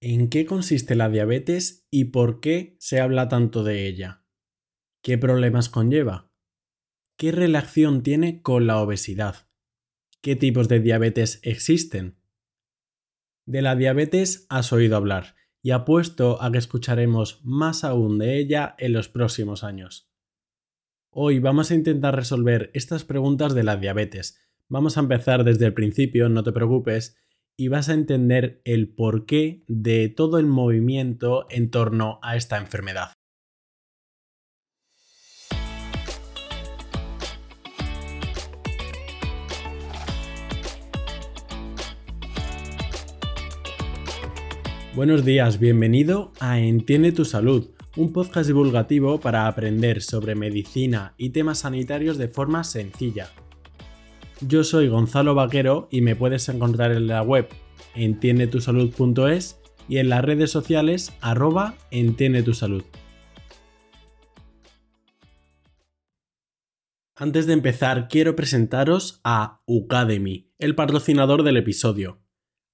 ¿En qué consiste la diabetes y por qué se habla tanto de ella? ¿Qué problemas conlleva? ¿Qué relación tiene con la obesidad? ¿Qué tipos de diabetes existen? De la diabetes has oído hablar y apuesto a que escucharemos más aún de ella en los próximos años. Hoy vamos a intentar resolver estas preguntas de la diabetes. Vamos a empezar desde el principio, no te preocupes, y vas a entender el porqué de todo el movimiento en torno a esta enfermedad. Buenos días, bienvenido a Entiende tu Salud, un podcast divulgativo para aprender sobre medicina y temas sanitarios de forma sencilla yo soy Gonzalo Vaquero y me puedes encontrar en la web entiendetusalud.es y en las redes sociales arroba entiende tu salud. Antes de empezar, quiero presentaros a Ucademy, el patrocinador del episodio.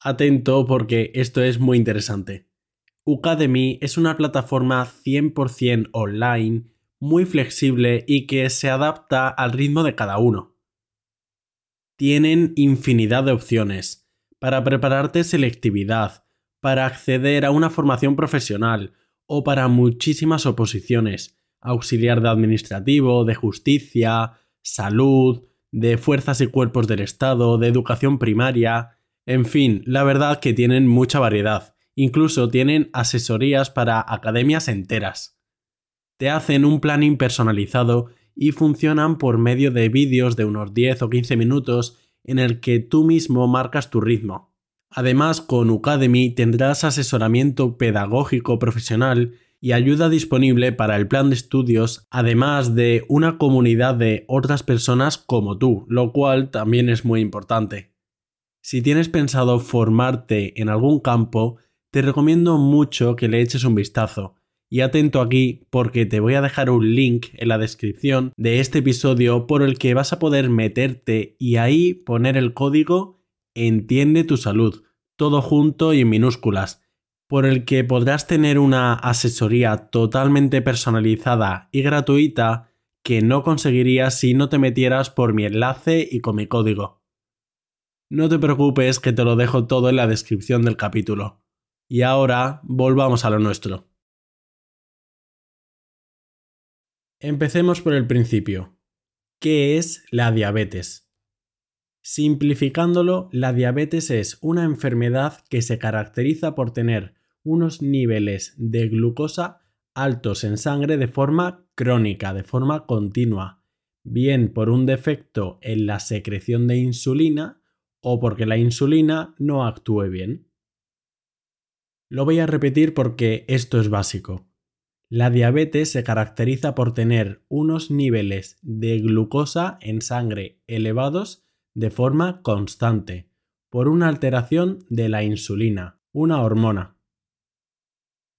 Atento porque esto es muy interesante. Ucademy es una plataforma 100% online, muy flexible y que se adapta al ritmo de cada uno tienen infinidad de opciones para prepararte selectividad, para acceder a una formación profesional o para muchísimas oposiciones, auxiliar de administrativo, de justicia, salud, de fuerzas y cuerpos del Estado, de educación primaria, en fin, la verdad que tienen mucha variedad. Incluso tienen asesorías para academias enteras. Te hacen un plan impersonalizado y funcionan por medio de vídeos de unos 10 o 15 minutos en el que tú mismo marcas tu ritmo. Además, con Ucademy tendrás asesoramiento pedagógico profesional y ayuda disponible para el plan de estudios, además de una comunidad de otras personas como tú, lo cual también es muy importante. Si tienes pensado formarte en algún campo, te recomiendo mucho que le eches un vistazo, y atento aquí porque te voy a dejar un link en la descripción de este episodio por el que vas a poder meterte y ahí poner el código Entiende tu salud, todo junto y en minúsculas, por el que podrás tener una asesoría totalmente personalizada y gratuita que no conseguirías si no te metieras por mi enlace y con mi código. No te preocupes que te lo dejo todo en la descripción del capítulo. Y ahora volvamos a lo nuestro. Empecemos por el principio. ¿Qué es la diabetes? Simplificándolo, la diabetes es una enfermedad que se caracteriza por tener unos niveles de glucosa altos en sangre de forma crónica, de forma continua, bien por un defecto en la secreción de insulina o porque la insulina no actúe bien. Lo voy a repetir porque esto es básico. La diabetes se caracteriza por tener unos niveles de glucosa en sangre elevados de forma constante, por una alteración de la insulina, una hormona.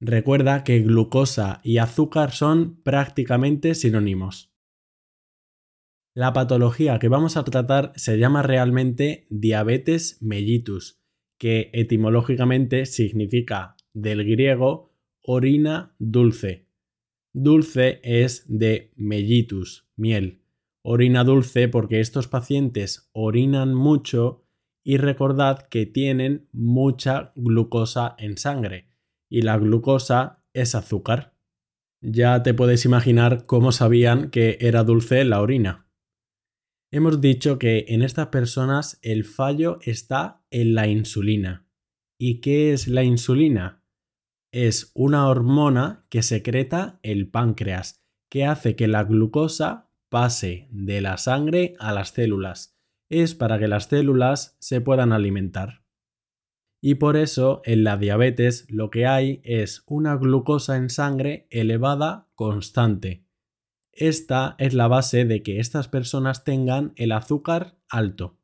Recuerda que glucosa y azúcar son prácticamente sinónimos. La patología que vamos a tratar se llama realmente diabetes mellitus, que etimológicamente significa del griego orina dulce, Dulce es de mellitus, miel. Orina dulce porque estos pacientes orinan mucho y recordad que tienen mucha glucosa en sangre y la glucosa es azúcar. Ya te puedes imaginar cómo sabían que era dulce la orina. Hemos dicho que en estas personas el fallo está en la insulina. ¿Y qué es la insulina? Es una hormona que secreta el páncreas, que hace que la glucosa pase de la sangre a las células. Es para que las células se puedan alimentar. Y por eso en la diabetes lo que hay es una glucosa en sangre elevada constante. Esta es la base de que estas personas tengan el azúcar alto.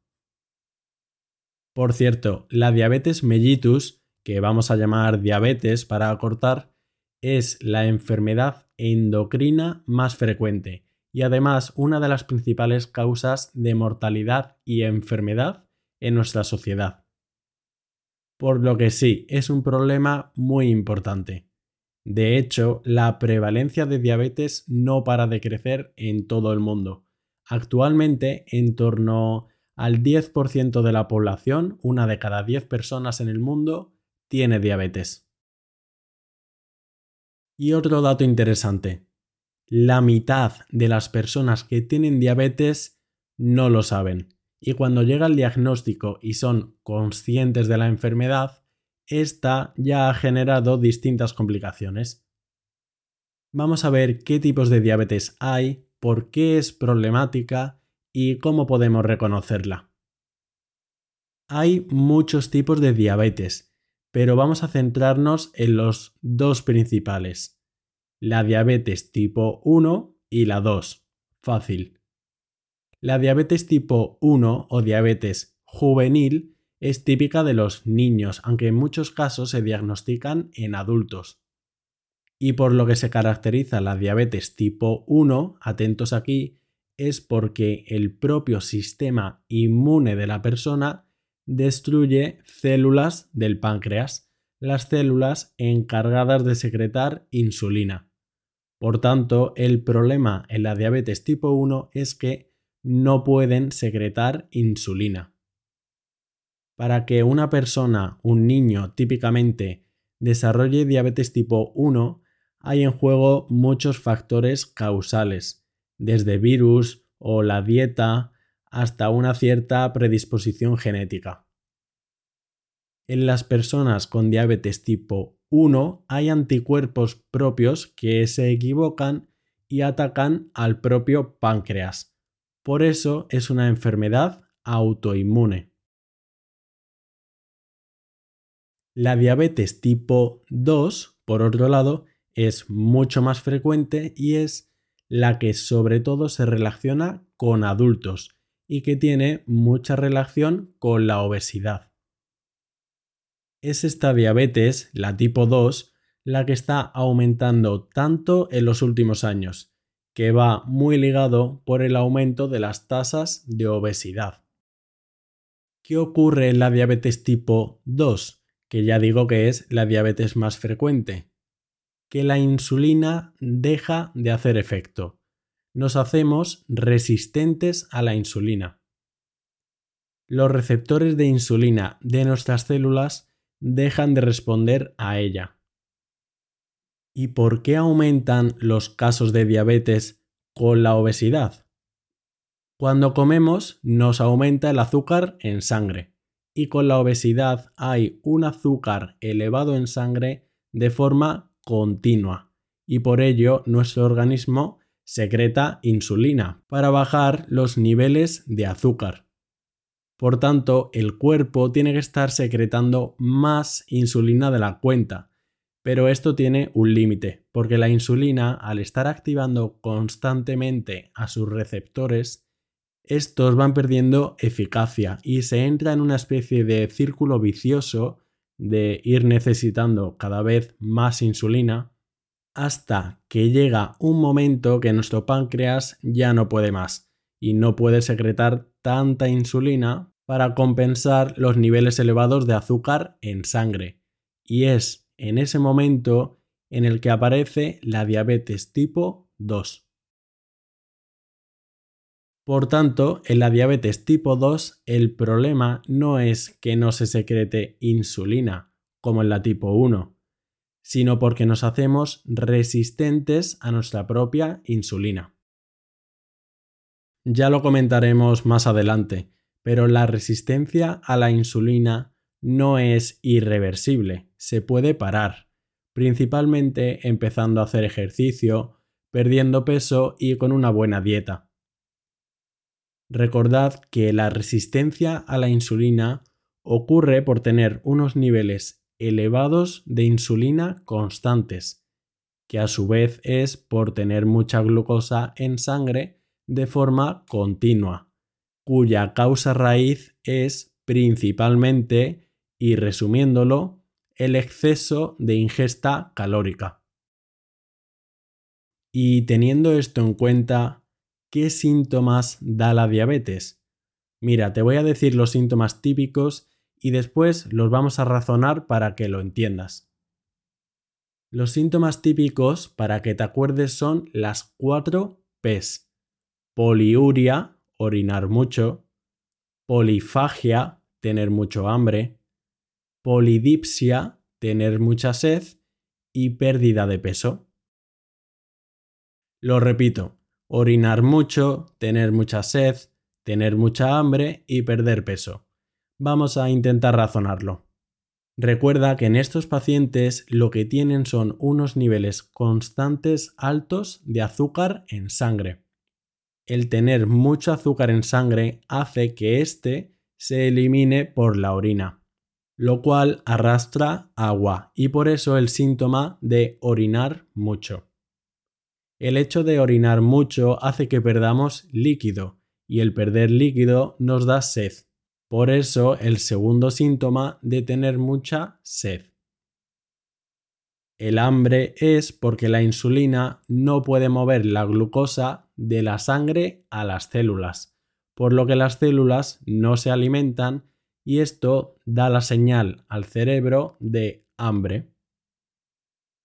Por cierto, la diabetes mellitus que vamos a llamar diabetes para acortar, es la enfermedad endocrina más frecuente y además una de las principales causas de mortalidad y enfermedad en nuestra sociedad. por lo que sí, es un problema muy importante. De hecho, la prevalencia de diabetes no para de crecer en todo el mundo. Actualmente, en torno al 10% de la población, una de cada 10 personas en el mundo, tiene diabetes. Y otro dato interesante, la mitad de las personas que tienen diabetes no lo saben. Y cuando llega el diagnóstico y son conscientes de la enfermedad, esta ya ha generado distintas complicaciones. Vamos a ver qué tipos de diabetes hay, por qué es problemática y cómo podemos reconocerla. Hay muchos tipos de diabetes, pero vamos a centrarnos en los dos principales, la diabetes tipo 1 y la 2. Fácil. La diabetes tipo 1 o diabetes juvenil es típica de los niños, aunque en muchos casos se diagnostican en adultos. Y por lo que se caracteriza la diabetes tipo 1, atentos aquí, es porque el propio sistema inmune de la persona destruye células del páncreas, las células encargadas de secretar insulina. Por tanto, el problema en la diabetes tipo 1 es que no pueden secretar insulina. Para que una persona, un niño típicamente, desarrolle diabetes tipo 1, hay en juego muchos factores causales, desde virus o la dieta hasta una cierta predisposición genética. En las personas con diabetes tipo 1 hay anticuerpos propios que se equivocan y atacan al propio páncreas. Por eso es una enfermedad autoinmune. La diabetes tipo 2, por otro lado, es mucho más frecuente y es la que sobre todo se relaciona con adultos y que tiene mucha relación con la obesidad. Es esta diabetes, la tipo 2, la que está aumentando tanto en los últimos años, que va muy ligado por el aumento de las tasas de obesidad. ¿Qué ocurre en la diabetes tipo 2? que ya digo que es la diabetes más frecuente, que la insulina deja de hacer efecto. Nos hacemos resistentes a la insulina. Los receptores de insulina de nuestras células dejan de responder a ella. ¿Y por qué aumentan los casos de diabetes con la obesidad? Cuando comemos nos aumenta el azúcar en sangre y con la obesidad hay un azúcar elevado en sangre de forma continua y por ello nuestro organismo secreta insulina para bajar los niveles de azúcar. Por tanto, el cuerpo tiene que estar secretando más insulina de la cuenta, pero esto tiene un límite, porque la insulina, al estar activando constantemente a sus receptores, estos van perdiendo eficacia y se entra en una especie de círculo vicioso de ir necesitando cada vez más insulina hasta que llega un momento que nuestro páncreas ya no puede más y no puede secretar tanta insulina para compensar los niveles elevados de azúcar en sangre. Y es en ese momento en el que aparece la diabetes tipo 2. Por tanto, en la diabetes tipo 2 el problema no es que no se secrete insulina, como en la tipo 1, sino porque nos hacemos resistentes a nuestra propia insulina. Ya lo comentaremos más adelante, pero la resistencia a la insulina no es irreversible, se puede parar, principalmente empezando a hacer ejercicio, perdiendo peso y con una buena dieta. Recordad que la resistencia a la insulina ocurre por tener unos niveles elevados de insulina constantes, que a su vez es por tener mucha glucosa en sangre de forma continua, cuya causa raíz es principalmente, y resumiéndolo, el exceso de ingesta calórica. Y teniendo esto en cuenta, ¿Qué síntomas da la diabetes? Mira, te voy a decir los síntomas típicos y después los vamos a razonar para que lo entiendas. Los síntomas típicos para que te acuerdes son las cuatro P's. Poliuria, orinar mucho. Polifagia, tener mucho hambre. Polidipsia, tener mucha sed. Y pérdida de peso. Lo repito, orinar mucho, tener mucha sed, tener mucha hambre y perder peso. Vamos a intentar razonarlo. Recuerda que en estos pacientes lo que tienen son unos niveles constantes altos de azúcar en sangre. El tener mucho azúcar en sangre hace que éste se elimine por la orina, lo cual arrastra agua y por eso el síntoma de orinar mucho. El hecho de orinar mucho hace que perdamos líquido y el perder líquido nos da sed. Por eso el segundo síntoma de tener mucha sed. El hambre es porque la insulina no puede mover la glucosa de la sangre a las células, por lo que las células no se alimentan y esto da la señal al cerebro de hambre.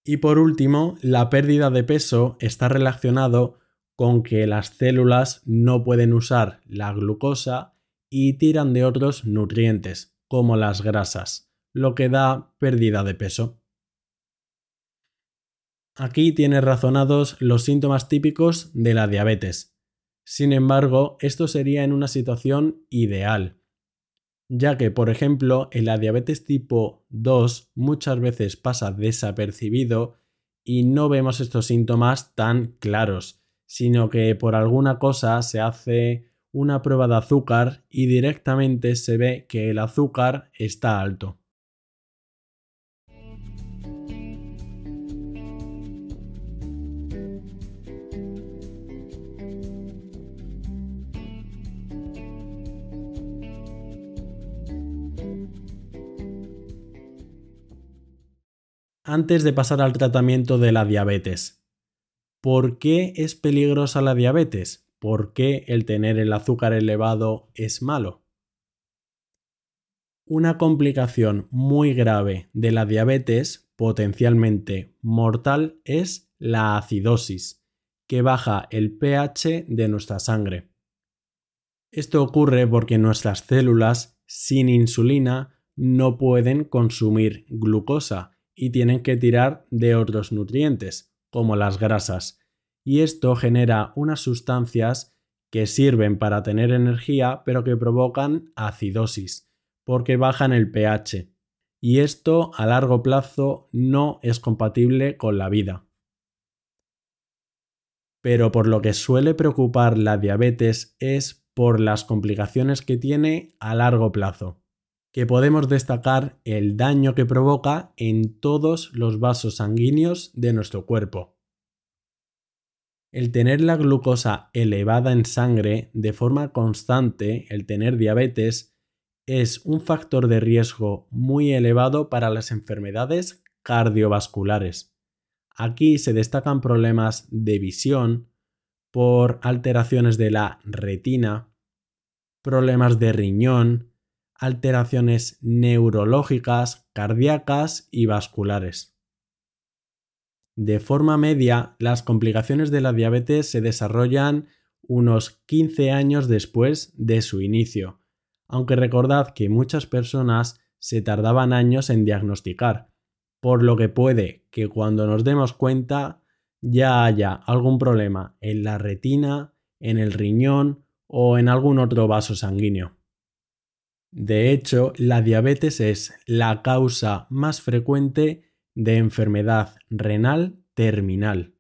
Y por último, la pérdida de peso está relacionado con que las células no pueden usar la glucosa y tiran de otros nutrientes, como las grasas, lo que da pérdida de peso. Aquí tienes razonados los síntomas típicos de la diabetes. Sin embargo, esto sería en una situación ideal, ya que, por ejemplo, en la diabetes tipo 2 muchas veces pasa desapercibido y no vemos estos síntomas tan claros, sino que por alguna cosa se hace una prueba de azúcar y directamente se ve que el azúcar está alto. Antes de pasar al tratamiento de la diabetes, ¿Por qué es peligrosa la diabetes? ¿Por qué el tener el azúcar elevado es malo? Una complicación muy grave de la diabetes, potencialmente mortal, es la acidosis, que baja el pH de nuestra sangre. Esto ocurre porque nuestras células sin insulina no pueden consumir glucosa y tienen que tirar de otros nutrientes, como las grasas, y esto genera unas sustancias que sirven para tener energía pero que provocan acidosis, porque bajan el pH, y esto a largo plazo no es compatible con la vida. Pero por lo que suele preocupar la diabetes es por las complicaciones que tiene a largo plazo, que podemos destacar el daño que provoca en todos los vasos sanguíneos de nuestro cuerpo el tener la glucosa elevada en sangre de forma constante, el tener diabetes, es un factor de riesgo muy elevado para las enfermedades cardiovasculares. Aquí se destacan problemas de visión por alteraciones de la retina, problemas de riñón, alteraciones neurológicas, cardíacas y vasculares. De forma media, las complicaciones de la diabetes se desarrollan unos 15 años después de su inicio, aunque recordad que muchas personas se tardaban años en diagnosticar, por lo que puede que cuando nos demos cuenta ya haya algún problema en la retina, en el riñón o en algún otro vaso sanguíneo. De hecho, la diabetes es la causa más frecuente de enfermedad renal terminal.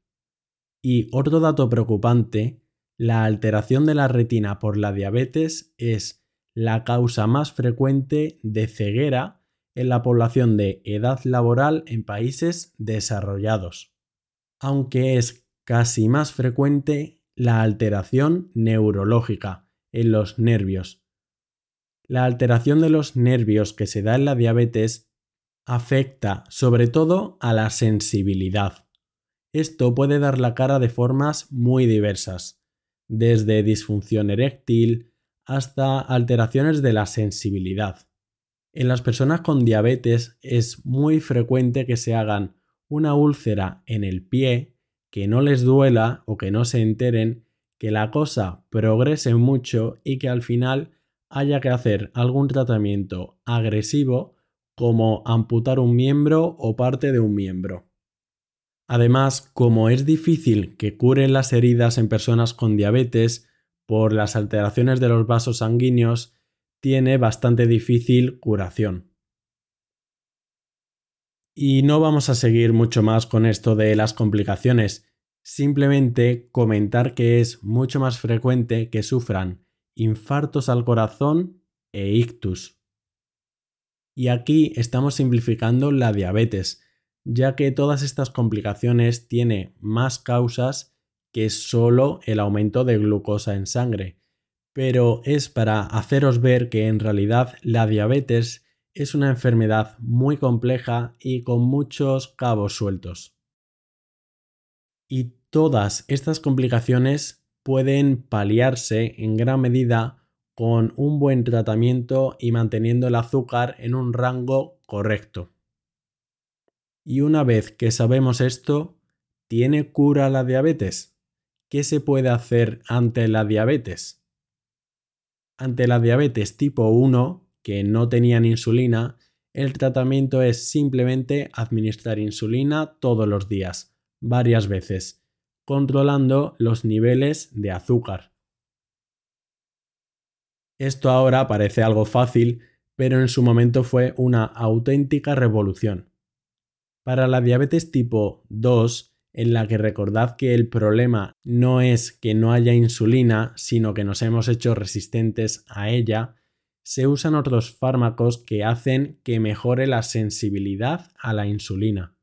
Y otro dato preocupante, la alteración de la retina por la diabetes es la causa más frecuente de ceguera en la población de edad laboral en países desarrollados, aunque es casi más frecuente la alteración neurológica en los nervios. La alteración de los nervios que se da en la diabetes afecta sobre todo a la sensibilidad. Esto puede dar la cara de formas muy diversas, desde disfunción eréctil hasta alteraciones de la sensibilidad. En las personas con diabetes es muy frecuente que se hagan una úlcera en el pie, que no les duela o que no se enteren, que la cosa progrese mucho y que al final haya que hacer algún tratamiento agresivo como amputar un miembro o parte de un miembro. Además, como es difícil que curen las heridas en personas con diabetes por las alteraciones de los vasos sanguíneos, tiene bastante difícil curación. Y no vamos a seguir mucho más con esto de las complicaciones, simplemente comentar que es mucho más frecuente que sufran infartos al corazón e ictus. Y aquí estamos simplificando la diabetes, ya que todas estas complicaciones tienen más causas que solo el aumento de glucosa en sangre, pero es para haceros ver que en realidad la diabetes es una enfermedad muy compleja y con muchos cabos sueltos. Y todas estas complicaciones pueden paliarse en gran medida con un buen tratamiento y manteniendo el azúcar en un rango correcto. Y una vez que sabemos esto, ¿tiene cura la diabetes? ¿Qué se puede hacer ante la diabetes? Ante la diabetes tipo 1, que no tenían insulina, el tratamiento es simplemente administrar insulina todos los días, varias veces, controlando los niveles de azúcar. Esto ahora parece algo fácil, pero en su momento fue una auténtica revolución. Para la diabetes tipo 2, en la que recordad que el problema no es que no haya insulina, sino que nos hemos hecho resistentes a ella, se usan otros fármacos que hacen que mejore la sensibilidad a la insulina.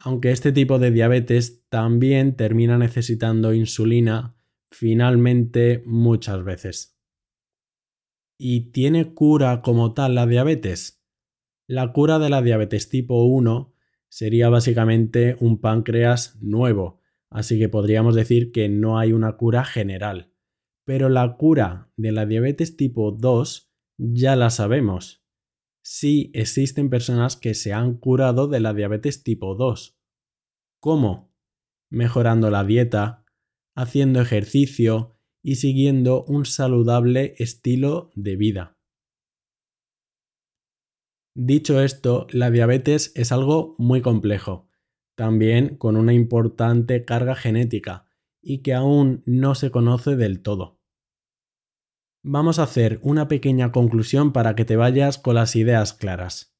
Aunque este tipo de diabetes también termina necesitando insulina finalmente muchas veces. ¿Y tiene cura como tal la diabetes? La cura de la diabetes tipo 1 sería básicamente un páncreas nuevo, así que podríamos decir que no hay una cura general. Pero la cura de la diabetes tipo 2 ya la sabemos. Sí existen personas que se han curado de la diabetes tipo 2. ¿Cómo? Mejorando la dieta, haciendo ejercicio y siguiendo un saludable estilo de vida. Dicho esto, la diabetes es algo muy complejo, también con una importante carga genética y que aún no se conoce del todo. Vamos a hacer una pequeña conclusión para que te vayas con las ideas claras.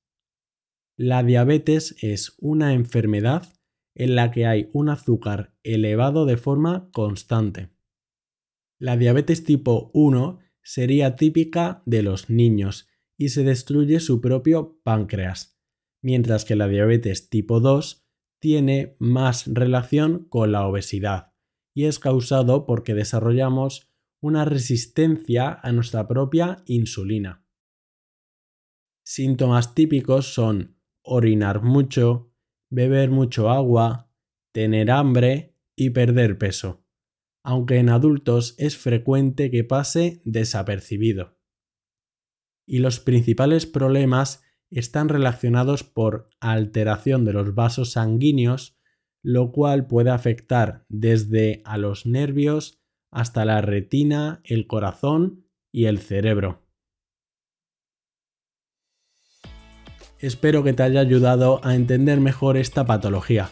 La diabetes es una enfermedad en la que hay un azúcar elevado de forma constante. La diabetes tipo 1 sería típica de los niños y se destruye su propio páncreas, mientras que la diabetes tipo 2 tiene más relación con la obesidad y es causado porque desarrollamos una resistencia a nuestra propia insulina. Síntomas típicos son orinar mucho, beber mucho agua, tener hambre y perder peso, aunque en adultos es frecuente que pase desapercibido y los principales problemas están relacionados por alteración de los vasos sanguíneos, lo cual puede afectar desde a los nervios hasta la retina, el corazón y el cerebro. Espero que te haya ayudado a entender mejor esta patología.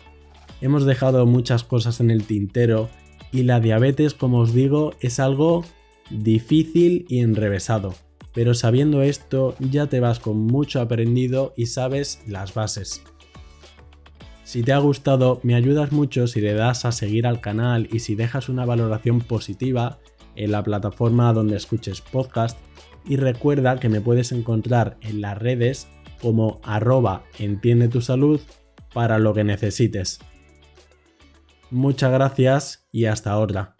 Hemos dejado muchas cosas en el tintero y la diabetes, como os digo, es algo difícil y enrevesado pero sabiendo esto ya te vas con mucho aprendido y sabes las bases. Si te ha gustado, me ayudas mucho si le das a seguir al canal y si dejas una valoración positiva en la plataforma donde escuches podcast y recuerda que me puedes encontrar en las redes como arroba entiende tu salud para lo que necesites. Muchas gracias y hasta ahora.